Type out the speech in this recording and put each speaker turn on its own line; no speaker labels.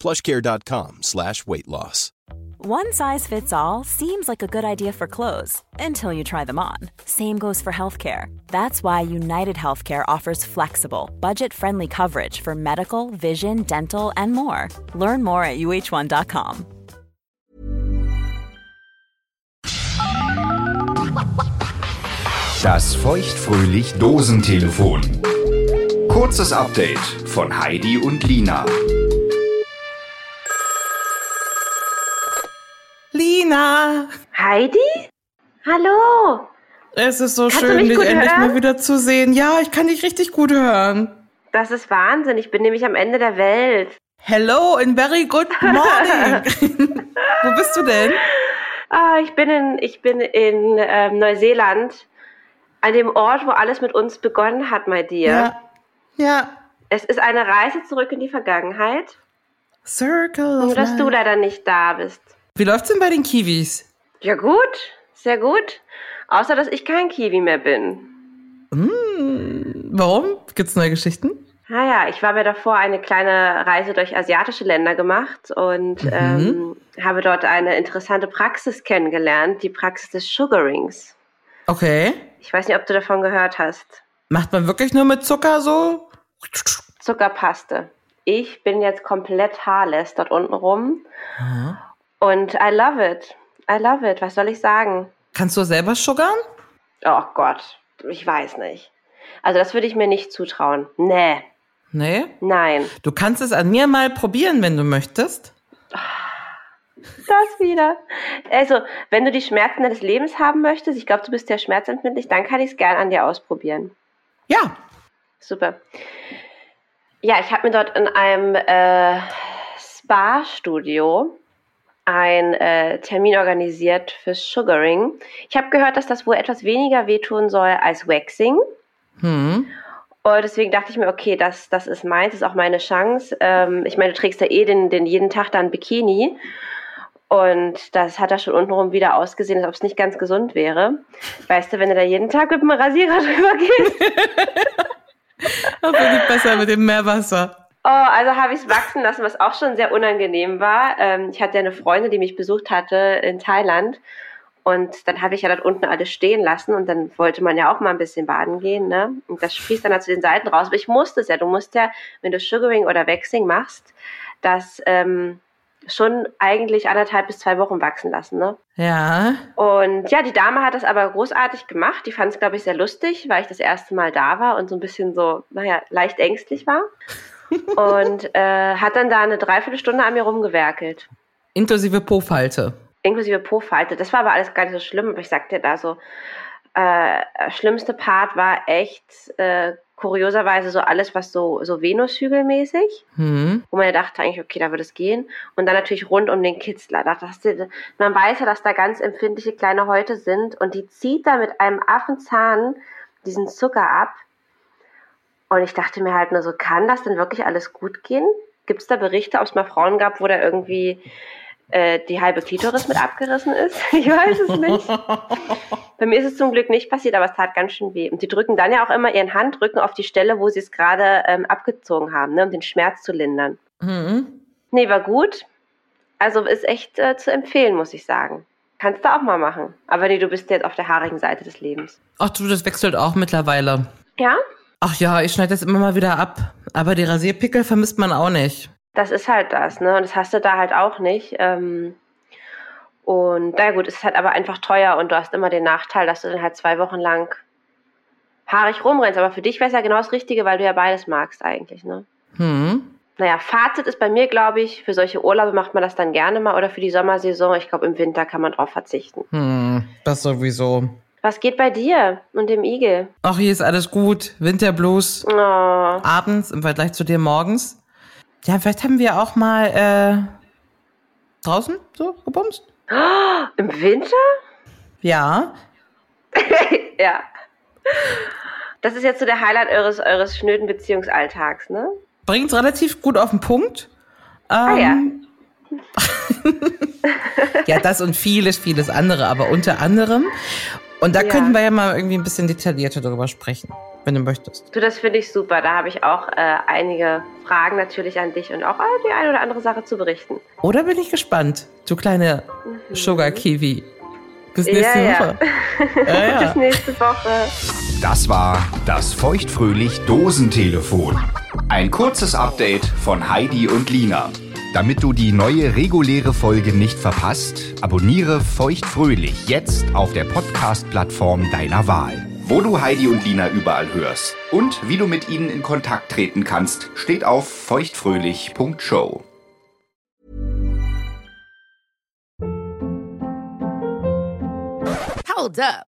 plushcare.com slash weight loss.
One size fits all seems like a good idea for clothes until you try them on. Same goes for healthcare. That's why United Healthcare offers flexible, budget-friendly coverage for medical, vision, dental, and more. Learn more at uh1.com.
Das feuchtfröhlich Dosentelefon. Kurzes Update von Heidi und Lina.
Lina!
Heidi? Hallo!
Es ist so
Kannst
schön, dich endlich
hören?
mal wieder zu sehen. Ja, ich kann dich richtig gut hören.
Das ist Wahnsinn. Ich bin nämlich am Ende der Welt.
Hello and very good morning. Wo bist du denn?
Ah, ich bin in, ich bin in ähm, Neuseeland, an dem Ort, wo alles mit uns begonnen hat, my dear.
Ja. Ja.
Es ist eine Reise zurück in die Vergangenheit,
Circle.
nur dass du leider nicht da bist.
Wie läuft's denn bei den Kiwis?
Ja gut, sehr gut. Außer, dass ich kein Kiwi mehr bin.
Warum? Gibt's neue Geschichten?
Naja, ich habe mir davor eine kleine Reise durch asiatische Länder gemacht und ähm, habe dort eine interessante Praxis kennengelernt, die Praxis des Sugarings.
Okay.
Ich weiß nicht, ob du davon gehört hast.
Macht man wirklich nur mit Zucker so?
Zuckerpaste. Ich bin jetzt komplett haarless dort unten rum. Und I love it. I love it. Was soll ich sagen?
Kannst du selber sugarn?
Oh Gott, ich weiß nicht. Also das würde ich mir nicht zutrauen. Nee,
Nee.
nein.
Du kannst es an mir mal probieren, wenn du möchtest.
Das wieder. Also, wenn du die Schmerzen deines Lebens haben möchtest, ich glaube, du bist ja schmerzempfindlich, dann kann ich es gern an dir ausprobieren.
Ja.
Super. Ja, ich habe mir dort in einem äh, Spa-Studio einen äh, Termin organisiert fürs Sugaring. Ich habe gehört, dass das wohl etwas weniger wehtun soll als Waxing.
Hm.
Und deswegen dachte ich mir, okay, das, das ist meins, das ist auch meine Chance. Ähm, ich meine, du trägst ja eh den, den jeden Tag dann Bikini. Und das hat da schon untenrum wieder ausgesehen, als ob es nicht ganz gesund wäre. Weißt du, wenn du da jeden Tag mit dem Rasierer drüber gehst.
Das finde ich besser mit dem Meerwasser.
Oh, also habe ich es wachsen lassen, was auch schon sehr unangenehm war. Ähm, ich hatte ja eine Freundin, die mich besucht hatte in Thailand. Und dann habe ich ja dort unten alles stehen lassen und dann wollte man ja auch mal ein bisschen baden gehen, ne? Und das sprießt dann da zu den Seiten raus. Aber ich musste es ja. Du musst ja, wenn du Sugaring oder Waxing machst, das ähm, schon eigentlich anderthalb bis zwei Wochen wachsen lassen, ne?
Ja.
Und ja, die Dame hat das aber großartig gemacht. Die fand es, glaube ich, sehr lustig, weil ich das erste Mal da war und so ein bisschen so, naja, leicht ängstlich war. Und äh, hat dann da eine Dreiviertelstunde an mir rumgewerkelt.
Inklusive Po-Falte.
Inklusive Po-Falte. Das war aber alles gar nicht so schlimm, aber ich sagte da so, äh, schlimmste Part war echt äh, kurioserweise so alles, was so, so Venushügelmäßig,
Hm.
wo man ja dachte eigentlich, okay, da wird es gehen. Und dann natürlich rund um den Kitzler. Da ich, man weiß ja, dass da ganz empfindliche kleine Häute sind und die zieht da mit einem Affenzahn diesen Zucker ab. Und ich dachte mir halt nur so, kann das denn wirklich alles gut gehen? Gibt es da Berichte, ob es mal Frauen gab, wo da irgendwie äh, die halbe Klitoris mit abgerissen ist? Ich weiß es nicht. Bei mir ist es zum Glück nicht passiert, aber es tat ganz schön weh. Und die drücken dann ja auch immer ihren Handrücken auf die Stelle, wo sie es gerade ähm, abgezogen haben, ne, um den Schmerz zu lindern.
Hm.
Nee, war gut. Also ist echt äh, zu empfehlen, muss ich sagen. Kannst du auch mal machen. Aber nee, du bist jetzt auf der haarigen Seite des Lebens.
Ach du, das wechselt auch mittlerweile.
Ja?
Ach ja, ich schneide das immer mal wieder ab. Aber die Rasierpickel vermisst man auch nicht.
Das ist halt das, ne? Und das hast du da halt auch nicht. Ähm, Und na gut, es ist halt aber einfach teuer und du hast immer den Nachteil, dass du dann halt zwei Wochen lang haarig rumrennst. Aber für dich wäre es ja genau das Richtige, weil du ja beides magst eigentlich, ne?
Hm.
Naja, Fazit ist bei mir, glaube ich, für solche Urlaube macht man das dann gerne mal oder für die Sommersaison. Ich glaube, im Winter kann man drauf verzichten.
Hm. Das sowieso.
Was geht bei dir und dem Igel?
Ach, hier ist alles gut. Winterblues.
Oh,
Abends im Vergleich zu dir morgens. Ja, vielleicht haben wir auch mal äh, draußen so gebumst.
im Winter?
Ja.
Ja. Das ist jetzt so der Highlight eures, eures schnöden Beziehungsalltags, ne?
Bringt's relativ gut auf den Punkt.
Ah ja.
Ähm, ja, das und vieles, vieles andere, aber unter anderem. Und da
Ja.
könnten wir ja mal irgendwie ein bisschen detaillierter darüber sprechen, wenn du möchtest.
Du, das finde ich super. Da habe ich auch äh, einige Fragen natürlich an dich und auch äh, die eine oder andere Sache zu berichten.
Oder bin ich gespannt, du kleine Sugar Kiwi. Bis nächste
ja.
Woche. Ja, ja.
Bis nächste Woche.
Das war das feuchtfröhlich Dosentelefon. Ein kurzes Update von Heidi und Lina. Damit du die neue reguläre Folge nicht verpasst, abonniere feuchtfröhlich jetzt auf der Podcast-Plattform deiner Wahl. Wo du Heidi und Lina überall hörst und wie du mit ihnen in Kontakt treten kannst, steht auf feuchtfröhlich.show.
Hold up.